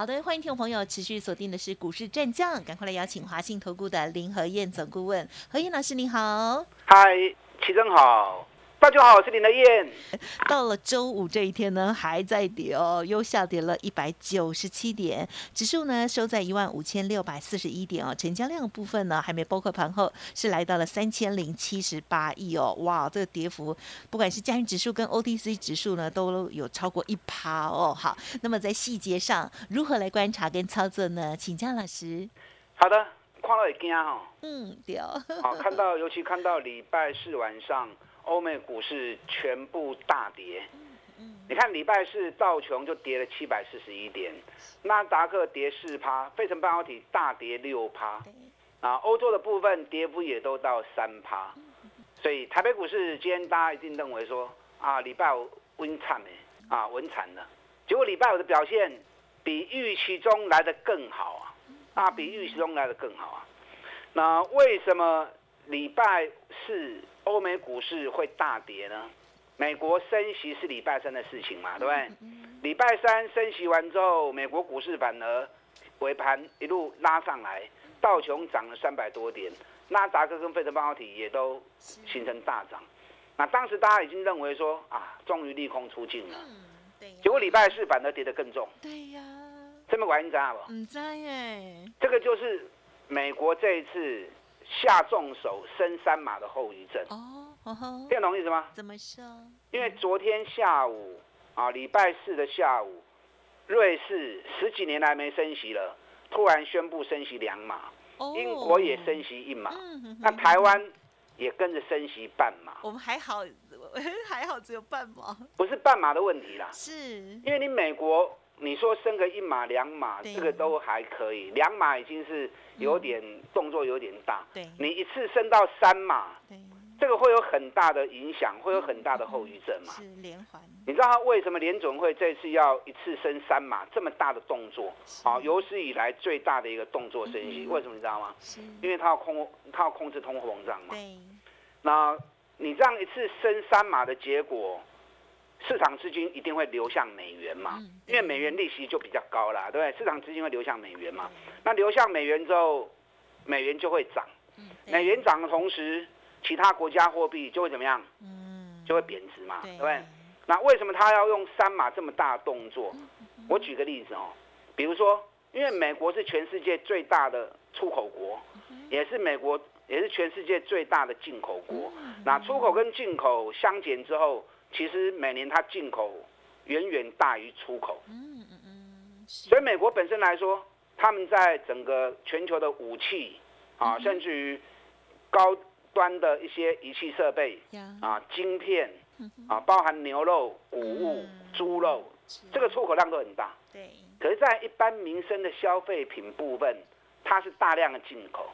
好的，欢迎听众朋友持续锁定的是股市战将，赶快来邀请华信投顾的林和燕总顾问，何燕老师您好。嗨，齐正好。大家好，我是林德燕。到了周五这一天呢，还在跌哦，又下跌了一百九十七点，指数呢收在一万五千六百四十一点哦，成交量部分呢还没包括盘后，是来到了三千零七十八亿哦，哇，这个跌幅不管是加权指数跟 OTC 指数呢都有超过一趴哦。好，那么在细节上如何来观察跟操作呢？请江老师。好的，看到会惊哦。嗯，对。好，看到尤其看到礼拜四晚上。欧美股市全部大跌，你看礼拜四道琼就跌了七百四十一点，纳达克跌四趴，费城半导体大跌六趴，啊，欧洲的部分跌幅也都到三趴，所以台北股市今天大家一定认为说啊，礼拜五温惨的，啊温惨了，结果礼拜五的表现比预期中来的更好啊，啊比预期中来的更好啊，那为什么礼拜四？欧美股市会大跌呢？美国升息是礼拜三的事情嘛，对不对？礼拜三升息完之后，美国股市反而尾盘一路拉上来，道琼涨了三百多点，纳达克跟费城半导体也都形成大涨。那当时大家已经认为说啊，终于利空出尽了。结果礼拜四反而跌得更重。对呀。这么玩你知道不？唔知耶。这个就是美国这一次。下重手升三码的后遗症哦，听懂意思吗？怎么说？因为昨天下午啊，礼拜四的下午，瑞士十几年来没升息了，突然宣布升息两码，英国也升息一码，那台湾也跟着升息半码。我们还好，还好只有半码，不是半码的问题啦，是因为你美国。你说升个一码两码，这个都还可以，两码已经是有点动作有点大。对，你一次升到三码，这个会有很大的影响，会有很大的后遗症嘛？是连环。你知道他为什么联总会这次要一次升三码这么大的动作？好，有史以来最大的一个动作升息，为什么你知道吗？是，因为他要控，他要控制通货膨胀嘛。对。那你这样一次升三码的结果？市场资金一定会流向美元嘛，因为美元利息就比较高啦，对不对？市场资金会流向美元嘛，那流向美元之后，美元就会涨，美元涨的同时，其他国家货币就会怎么样？嗯，就会贬值嘛，对不对？那为什么他要用三码这么大的动作？我举个例子哦，比如说，因为美国是全世界最大的出口国，也是美国也是全世界最大的进口国，那出口跟进口相减之后。其实每年它进口远远大于出口，嗯嗯嗯，所以美国本身来说，他们在整个全球的武器啊，甚至于高端的一些仪器设备啊、晶片啊，包含牛肉、谷物、猪肉，这个出口量都很大。对。可是，在一般民生的消费品部分，它是大量的进口，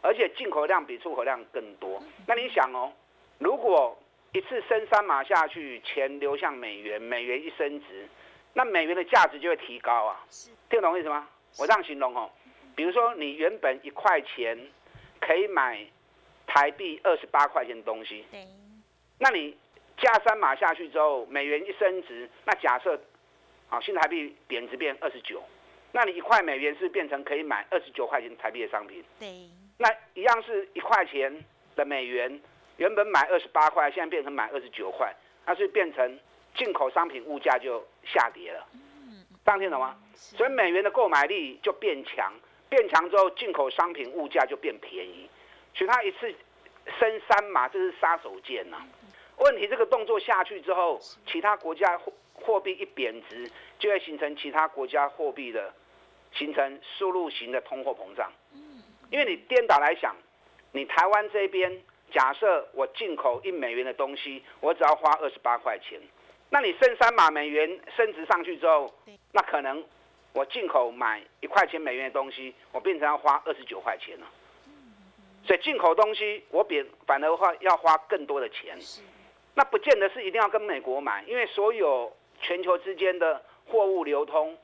而且进口量比出口量更多。那你想哦，如果一次升三码下去，钱流向美元，美元一升值，那美元的价值就会提高啊。听懂我意思吗？我这样形容哦，比如说你原本一块钱可以买台币二十八块钱的东西，那你加三码下去之后，美元一升值，那假设啊新台币贬值变二十九，那你一块美元是变成可以买二十九块钱台币的商品。对，那一样是一块钱的美元。原本买二十八块，现在变成买二十九块，那是变成进口商品物价就下跌了。这样听懂吗？所以美元的购买力就变强，变强之后进口商品物价就变便宜。所以它一次升三码，这是杀手锏呐。问题这个动作下去之后，其他国家货货币一贬值，就会形成其他国家货币的形成输入型的通货膨胀。因为你颠倒来想，你台湾这边。假设我进口一美元的东西，我只要花二十八块钱，那你升三码美元升值上去之后，那可能我进口买一块钱美元的东西，我变成要花二十九块钱了。所以进口东西我比反而话要花更多的钱。那不见得是一定要跟美国买，因为所有全球之间的货物流通，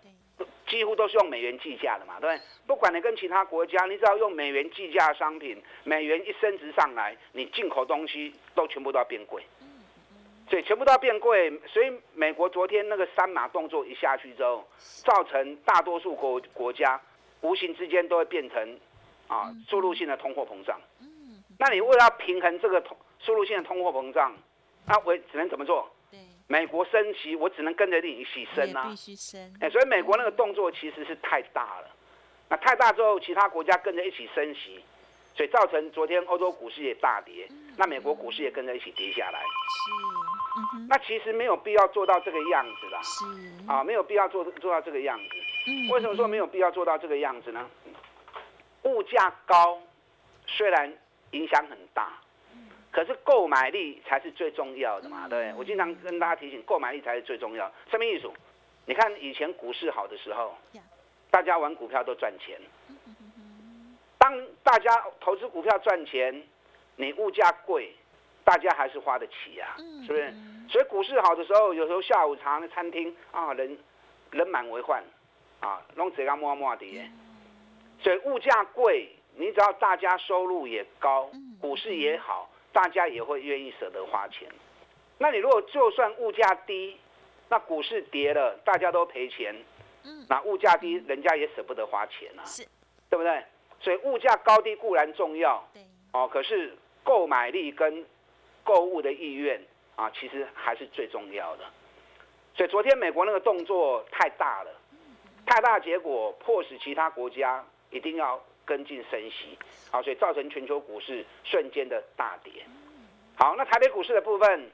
几乎都是用美元计价的嘛，对不对？不管你跟其他国家，你只要用美元计价商品，美元一升值上来，你进口东西都全部都要变贵。所以全部都要变贵，所以美国昨天那个三马动作一下去之后，造成大多数国国家无形之间都会变成啊输入性的通货膨胀。那你为了平衡这个通输入性的通货膨胀，那我只能怎么做？美国升息，我只能跟着你一起升啊。必须升。哎，所以美国那个动作其实是太大了。那太大之后，其他国家跟着一起升息，所以造成昨天欧洲股市也大跌，那美国股市也跟着一起跌下来。是。那其实没有必要做到这个样子啦，是啊，没有必要做做到这个样子。嗯，为什么说没有必要做到这个样子呢？物价高虽然影响很大，可是购买力才是最重要的嘛，对？我经常跟大家提醒，购买力才是最重要。什么意思？你看以前股市好的时候，大家玩股票都赚钱。当大家投资股票赚钱，你物价贵。大家还是花得起呀，是不是？所以股市好的时候，有时候下午茶的餐厅啊，人人满为患，啊，弄这个摸摸的。所以物价贵，你只要大家收入也高，股市也好，大家也会愿意舍得花钱。那你如果就算物价低，那股市跌了，大家都赔钱，那物价低，人家也舍不得花钱啊，对不对？所以物价高低固然重要，哦，可是购买力跟购物的意愿啊，其实还是最重要的。所以昨天美国那个动作太大了，太大结果迫使其他国家一定要跟进升息，好，所以造成全球股市瞬间的大跌。好，那台北股市的部分，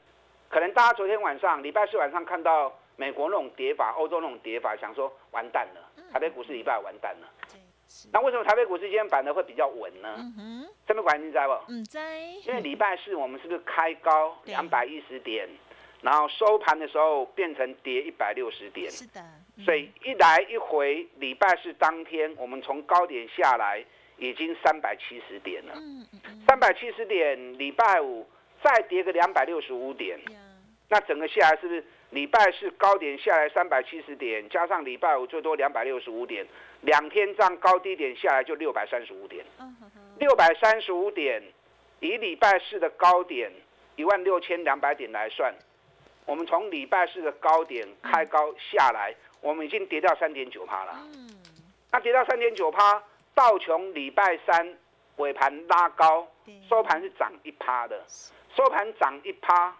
可能大家昨天晚上礼拜四晚上看到美国那种跌法，欧洲那种跌法，想说完蛋了，台北股市礼拜完蛋了。那为什么台北股市今天板的会比较稳呢？这边管你在不？嗯，在。因为礼拜四我们是不是开高两百一十点，然后收盘的时候变成跌一百六十点？是的。所以一来一回，礼拜四当天我们从高点下来已经三百七十点了。三百七十点，礼拜五再跌个两百六十五点，那整个下来是不是？礼拜四高点下来三百七十点，加上礼拜五最多两百六十五点，两天这样高低点下来就六百三十五点。六百三十五点，以礼拜四的高点一万六千两百点来算，我们从礼拜四的高点开高下来，我们已经跌掉三点九趴了。嗯那跌到三点九趴，道琼礼拜三尾盘拉高，收盘是涨一趴的，收盘涨一趴。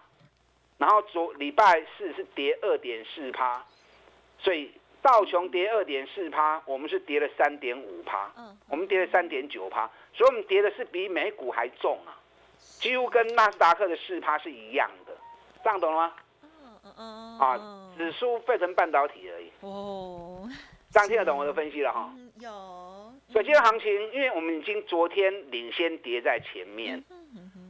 然后昨礼拜四是跌二点四趴，所以道琼跌二点四趴，我们是跌了三点五趴，嗯，我们跌了三点九趴，所以我们跌的是比美股还重啊，几乎跟纳斯达克的四趴是一样的，这样懂了吗？嗯嗯嗯，啊，只输费城半导体而已。哦，这样听得懂我的分析了哈？有。所以今天行情，因为我们已经昨天领先跌在前面。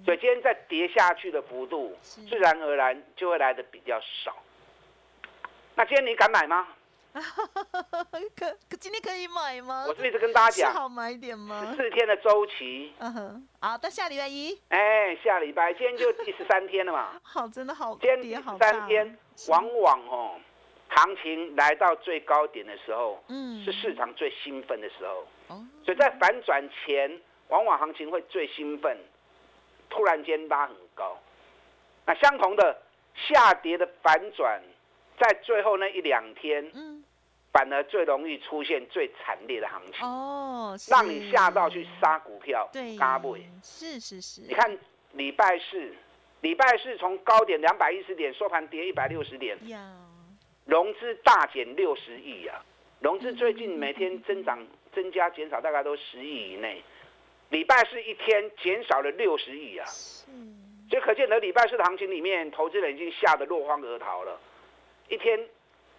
所以今天再跌下去的幅度，自然而然就会来的比较少。那今天你敢买吗？可可今天可以买吗？我是一直跟大家讲，好买点吗？四天的周期。嗯哼。好，到下礼拜一。哎，下礼拜，今天就第十三天了嘛。好，真的好。今天第十三天，往往哦，行情来到最高点的时候，嗯，是市场最兴奋的时候。哦。所以在反转前，往往行情会最兴奋。突然间拉很高，那相同的下跌的反转，在最后那一两天，嗯，反而最容易出现最惨烈的行情哦，让你吓到去杀股票，对，嘎不？是是是，你看礼拜四，礼拜四从高点两百一十点收盘跌一百六十点，融资大减六十亿啊，融资最近每天增长增加减少大概都十亿以内。礼拜四一天减少了六十亿啊，所以可见得礼拜四的行情里面，投资人已经吓得落荒而逃了。一天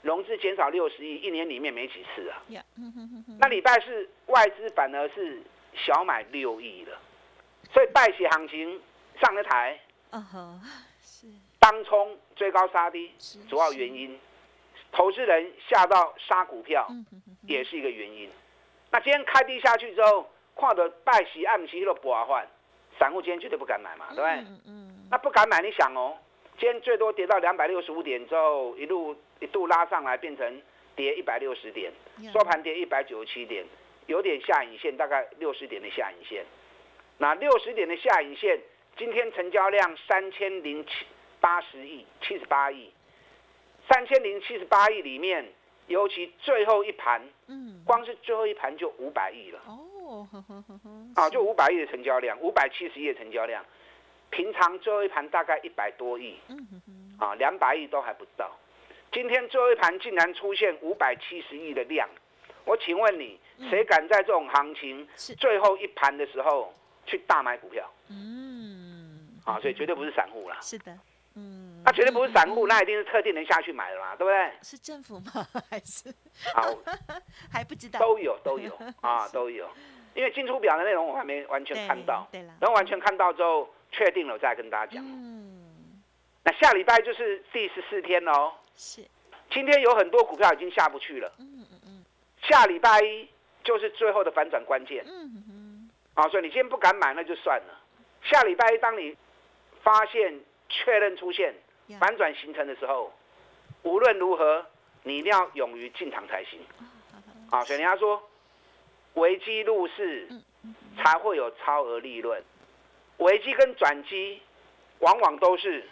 融资减少六十亿，一年里面没几次啊。那礼拜四外资反而是小买六亿了，所以败血行情上了台。是当冲追高杀低，主要原因，投资人吓到杀股票，也是一个原因。那今天开低下去之后。跨的拜喜暗时迄个博换，散户今天绝对不敢买嘛，对不对？嗯嗯那不敢买，你想哦，今天最多跌到两百六十五点之后，一路一度拉上来，变成跌一百六十点，嗯，收盘跌一百九十七点，有点下影线，大概六十点的下影线。那六十点的下影线，今天成交量三千零七八十亿，七十八亿，三千零七十八亿里面，尤其最后一盘，嗯，光是最后一盘就五百亿了。哦，呵呵呵呵啊，就五百亿的成交量，五百七十亿的成交量，平常最后一盘大概一百多亿，嗯啊，两百亿都还不到。今天最后一盘竟然出现五百七十亿的量，我请问你，谁敢在这种行情是。最后一盘的时候去大买股票？嗯，啊？所以绝对不是散户啦，是的，嗯，那绝对不是散户，那一定是特定人下去买的嘛，对不对？是政府吗？还是好，还不知道？都有都有 啊，都有。因为进出表的内容我还没完全看到，等完全看到之后，确定了我再跟大家讲。嗯，那下礼拜就是第十四天喽。是，今天有很多股票已经下不去了，嗯嗯嗯下礼拜一就是最后的反转关键嗯嗯啊！所以你今天不敢买那就算了，下礼拜一当你发现确认出现呀反转形成的时候，无论如何你一定要勇于进场才行啊！所以人家说，危机入市才会有超额利润，危机跟转机往往都是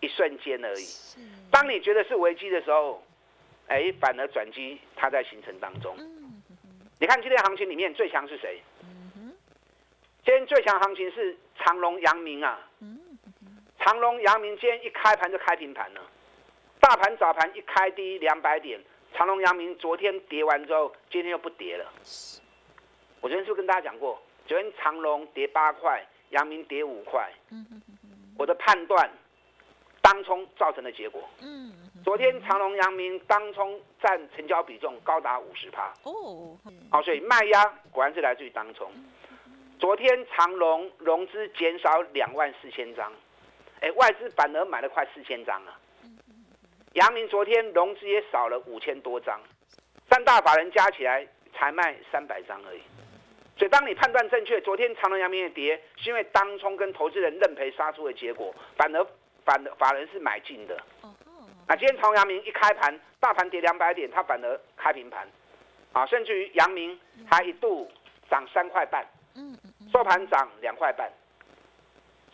一瞬间而已。是，当你觉得是危机的时候，哎，反而转机它在形成当中。你看今天行情里面最强是谁？今天最强行情是长隆、阳明啊。嗯长隆、阳明今天一开盘就开平盘了，大盘早盘一开低两百点，长隆、阳明昨天跌完之后，今天又不跌了。我昨天是不是跟大家讲过？昨天长隆跌八块，阳明跌五块。我的判断，当冲造成的结果。嗯昨天长隆、阳明当冲占成交比重高达五十趴。哦，好，所以卖压果然是来自于当冲。昨天长隆融资减少两万四千张，哎，外资反而买了快四千张啊。阳明昨天融资也少了五千多张，三大法人加起来才卖三百张而已。所以当你判断正确，昨天长隆、阳明的跌是因为当冲跟投资人认赔杀出的结果，反而反而法人是买进的。哦吼，啊，今天长阳明一开盘，大盘跌两百点，它反而开平盘，啊，甚至于阳明还一度涨三块半，收盘涨两块半，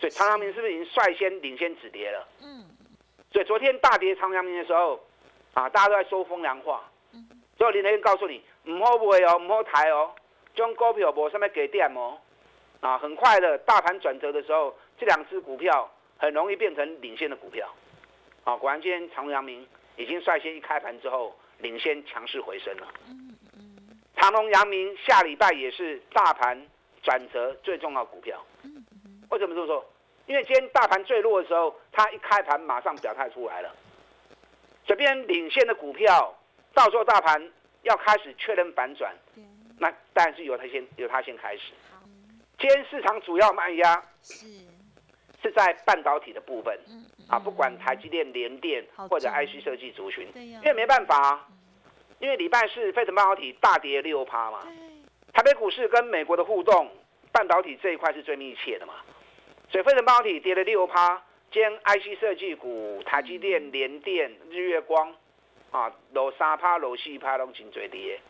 所以长阳明是不是已经率先领先止跌了？嗯所以昨天大跌长阳明的时候，啊，大家都在说风凉话，嗯所以林德燕告诉你，唔好买哦，唔好抬哦，这种股票无什么给点哦，啊，很快的大盘转折的时候，这两只股票很容易变成领先的股票，啊，果然今天长阳明已经率先一开盘之后领先强势回升了。嗯嗯长隆、阳明下礼拜也是大盘转折最重要的股票。嗯为什么这么说？因为今天大盘最弱的时候，它一开盘马上表态出来了。这边领先的股票，到时候大盘要开始确认反转，那当然是由它先由它先开始。今天市场主要卖压是，是在半导体的部分。啊，不管台积电、联电或者 IC 设计族群，因为没办法啊，因为礼拜四费城半导体大跌六趴嘛。台北股市跟美国的互动，半导体这一块是最密切的嘛。所以费城半导体跌了六趴，兼 IC 设计股、台积电、联电、日月光啊，楼三趴、楼四趴都紧追跌。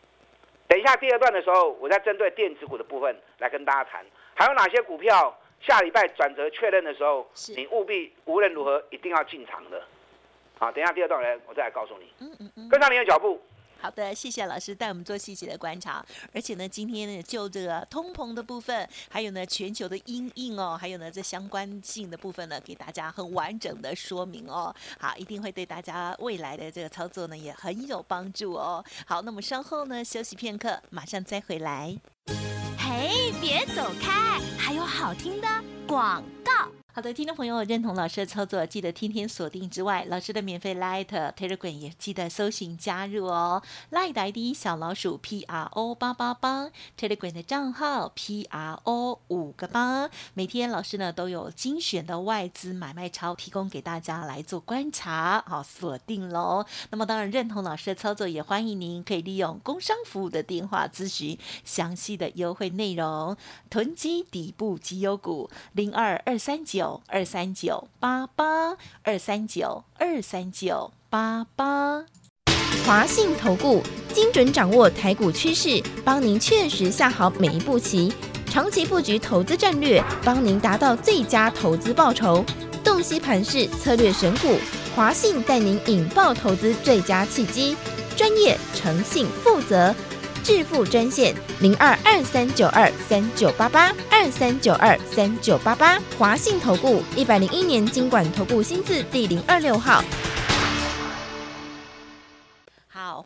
等一下第二段的时候，我再针对电子股的部分来跟大家谈，还有哪些股票下礼拜转折确认的时候，你务必无论如何一定要进场的。好，等一下第二段来，我再来告诉你，嗯嗯嗯。跟上你的脚步。好的，谢谢老师带我们做细节的观察，而且呢，今天呢就这个通膨的部分，还有呢全球的阴影哦，还有呢这相关性的部分呢，给大家很完整的说明哦。好，一定会对大家未来的这个操作呢也很有帮助哦。好，那么稍后呢休息片刻，马上再回来。嘿，别走开，还有好听的广。好的，听众朋友认同老师的操作，记得天天锁定之外，老师的免费 Light Telegram 也记得搜寻加入哦。Light ID 小老鼠 P R O 八八八，Telegram 的账号 P R O 五个八。每天老师呢都有精选的外资买卖超提供给大家来做观察，好锁定喽。那么当然认同老师的操作，也欢迎您可以利用工商服务的电话咨询详细的优惠内容，囤积底部绩优股零二二三九。二三九八八二三九二三九八八，华信投顾精准掌握台股趋势，帮您确实下好每一步棋，长期布局投资战略，帮您达到最佳投资报酬。洞悉盘势策略选股，华信带您引爆投资最佳契机，专业、诚信、负责。致富专线零二二三九二三九八八二三九二三九八八，华信投顾一百零一年经管投顾新字第零二六号。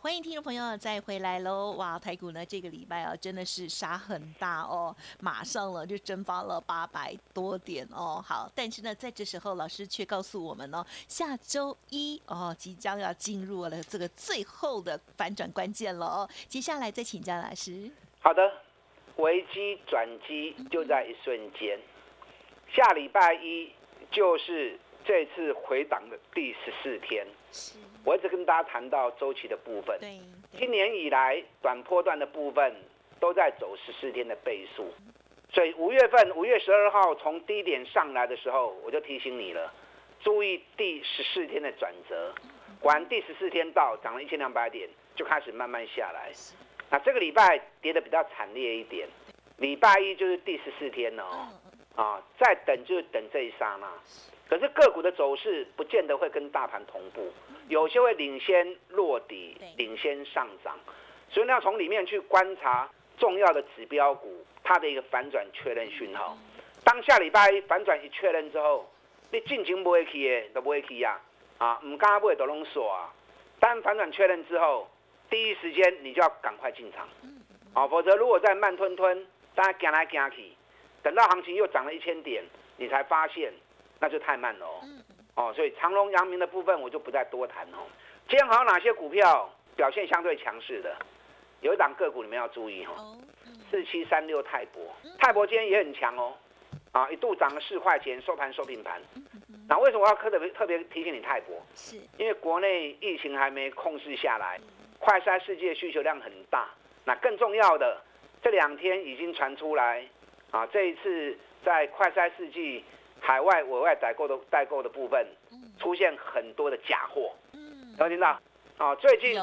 欢迎听众朋友再回来喽！哇，台股呢这个礼拜啊真的是杀很大哦，马上了就蒸发了八百多点哦。好，但是呢在这时候老师却告诉我们哦，下周一哦即将要进入了这个最后的反转关键了哦。接下来再请教老师。好的，危机转机就在一瞬间，下礼拜一就是这次回档的第十四天。我一直跟大家谈到周期的部分，今年以来短波段的部分都在走十四天的倍数，所以五月份五月十二号从低点上来的时候，我就提醒你了，注意第十四天的转折。果然第十四天到涨了一千两百点，就开始慢慢下来。那这个礼拜跌的比较惨烈一点，礼拜一就是第十四天哦，啊，再等就是等这一刹那。可是个股的走势不见得会跟大盘同步，有些会领先落底，领先上涨，所以你要从里面去观察重要的指标股它的一个反转确认讯号。当下礼拜反转一确认之后，你进情不会去的都不会去呀，啊，唔敢不会都拢锁啊。当反转确认之后，第一时间你就要赶快进场，啊，否则如果再慢吞吞，大家行来行去，等到行情又涨了一千点，你才发现。那就太慢了哦，哦，所以长隆、阳明的部分我就不再多谈哦。今天还有哪些股票表现相对强势的？有一档个股你们要注意哦，四七三六泰博，泰博今天也很强哦，啊，一度涨了四块钱，收盘收平盘。那为什么要特别特别提醒你泰博？是因为国内疫情还没控制下来，快筛世界需求量很大。那更重要的，这两天已经传出来，啊，这一次在快筛世纪。海外委外代购的代购的部分，出现很多的假货，有没听到？啊，最近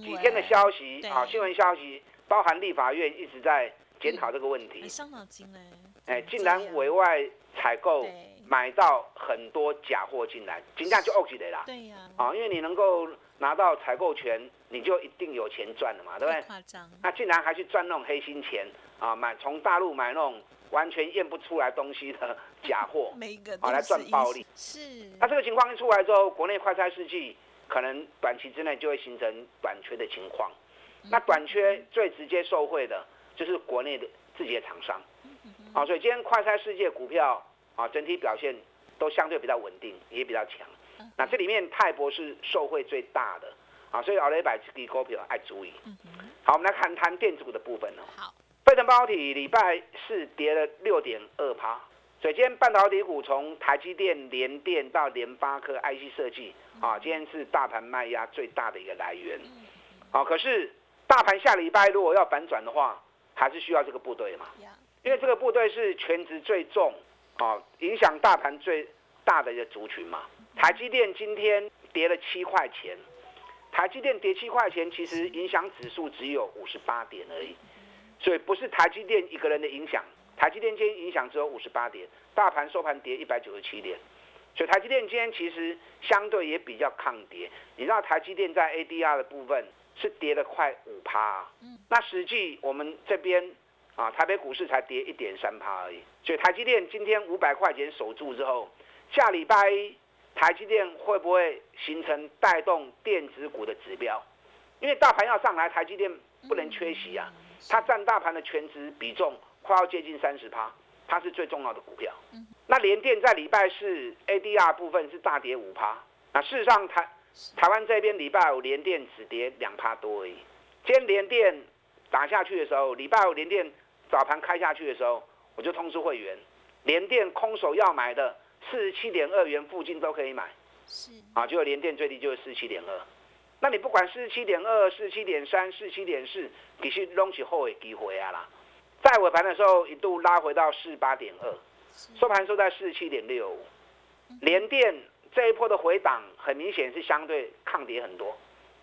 几天的消息啊，新闻消息包含立法院一直在检讨这个问题，伤脑筋嘞。哎，竟然委外采购买到很多假货进来，金价就 OK 的啦。对呀。啊，因为你能够拿到采购权，你就一定有钱赚了嘛，对不对？夸张。那竟然还去赚那种黑心钱啊，买从大陆买那种。完全验不出来东西的假货，啊，来赚暴利。是。那这个情况一出来之后，国内快餐世纪可能短期之内就会形成短缺的情况。那短缺最直接受惠的就是国内的自己的厂商。啊，所以今天快餐世界股票啊，整体表现都相对比较稳定，也比较强。那这里面泰博是受惠最大的啊，所以奥雷百这股票爱注意。好，我们来看谈电子股的部分哦。好。飞腾半导体礼拜四跌了六点二趴，所以今天半导体股从台积电、联电到联发科、IC 设计啊，今天是大盘卖压最大的一个来源。啊，可是大盘下礼拜如果要反转的话，还是需要这个部队嘛？因为这个部队是全值最重啊，影响大盘最大的一个族群嘛。台积电今天跌了七块钱，台积电跌七块钱，其实影响指数只有五十八点而已。所以不是台积电一个人的影响，台积电今天影响只有五十八点，大盘收盘跌一百九十七点，所以台积电今天其实相对也比较抗跌。你知道台积电在 ADR 的部分是跌了快五趴，嗯，那实际我们这边啊台北股市才跌一点三趴而已。所以台积电今天五百块钱守住之后，下礼拜一台积电会不会形成带动电子股的指标？因为大盘要上来，台积电不能缺席啊。它占大盘的全值比重快要接近三十趴，它是最重要的股票。那联电在礼拜四 ADR 部分是大跌五趴，那事实上台台湾这边礼拜五联电只跌两趴多而已。今天联电打下去的时候，礼拜五联电早盘开下去的时候，我就通知会员，联电空手要买的四十七点二元附近都可以买。是啊，就联电最低就是四十七点二。那你不管四十七点二、四十七点三、四十七点四，其实拢是好的机会啊啦。在尾盘的时候一度拉回到四十八点二，收盘收在四十七点六五。联电这一波的回档很明显是相对抗跌很多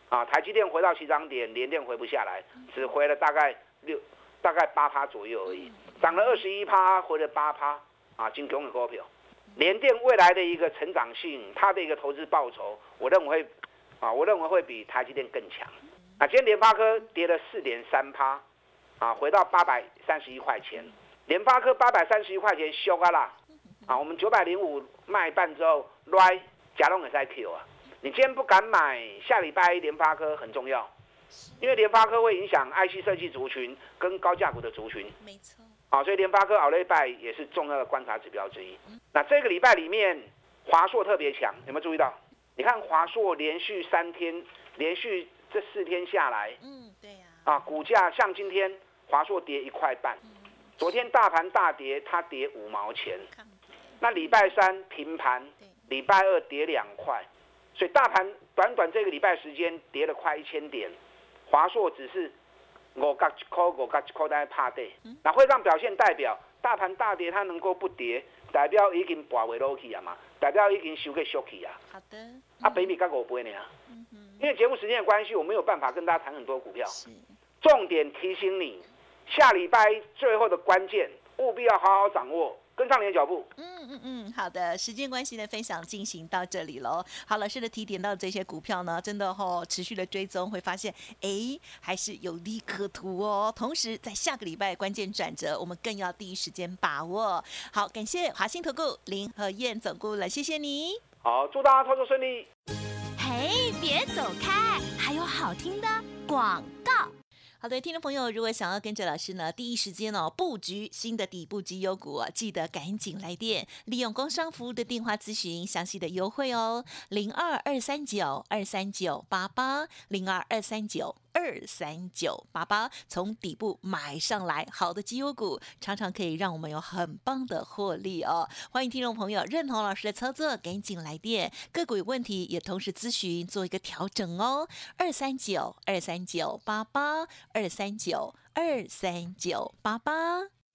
啊。台积电回到起涨点，联电回不下来，只回了大概六大概八趴左右而已，涨了二十一趴，回了八趴啊，金熊的股票。联电未来的一个成长性，它的一个投资报酬，我认为会。啊，我认为会比台积电更强。啊，今天联发科跌了四点三趴，啊，回到八百三十一块钱。联发科八百三十一块钱修啊啦，啊，我们九百零五卖半之后，right 假龙也在 Q 啊。你今天不敢买，下礼拜一联发科很重要，因为联发科会影响 IC 设计族群跟高价股的族群。没错。啊，所以联发科熬了一拜也是重要的观察指标之一。那这个礼拜里面，华硕特别强，有没有注意到？你看华硕连续三天，连续这四天下来，嗯，对呀，啊，股价像今天华硕跌一块半，昨天大盘大跌，它跌五毛钱，那礼拜三平盘，礼拜二跌两块，所以大盘短短这个礼拜时间跌了快一千点，华硕只是我嘎一块我嘎一块在怕跌，那会让表现代表大盘大跌它能够不跌，代表已经拔尾落去啊嘛。代表已经收个收起啊。好的。啊，baby，刚我不会呢因为节目时间的关系，我没有办法跟大家谈很多股票。重点提醒你，下礼拜最后的关键，务必要好好掌握。跟上你的脚步。嗯嗯嗯，好的，时间关系呢，分享进行到这里喽。好，老师的提点到这些股票呢，真的哈，持续的追踪会发现，哎，还是有利可图哦。同时，在下个礼拜关键转折，我们更要第一时间把握。好，感谢华兴投顾林和燕总顾了，谢谢你。好，祝大家操作顺利。嘿，别走开，还有好听的广告。好的，听众朋友，如果想要跟着老师呢，第一时间哦布局新的底部绩优股，记得赶紧来电，利用工商服务的电话咨询详细的优惠哦，零二二三九二三九八八零二二三九。二三九八八，从底部买上来，好的绩优股常常可以让我们有很棒的获利哦。欢迎听众朋友认同老师的操作，赶紧来电。个股有问题也同时咨询，做一个调整哦。二三九二三九八八，二三九二三九八八。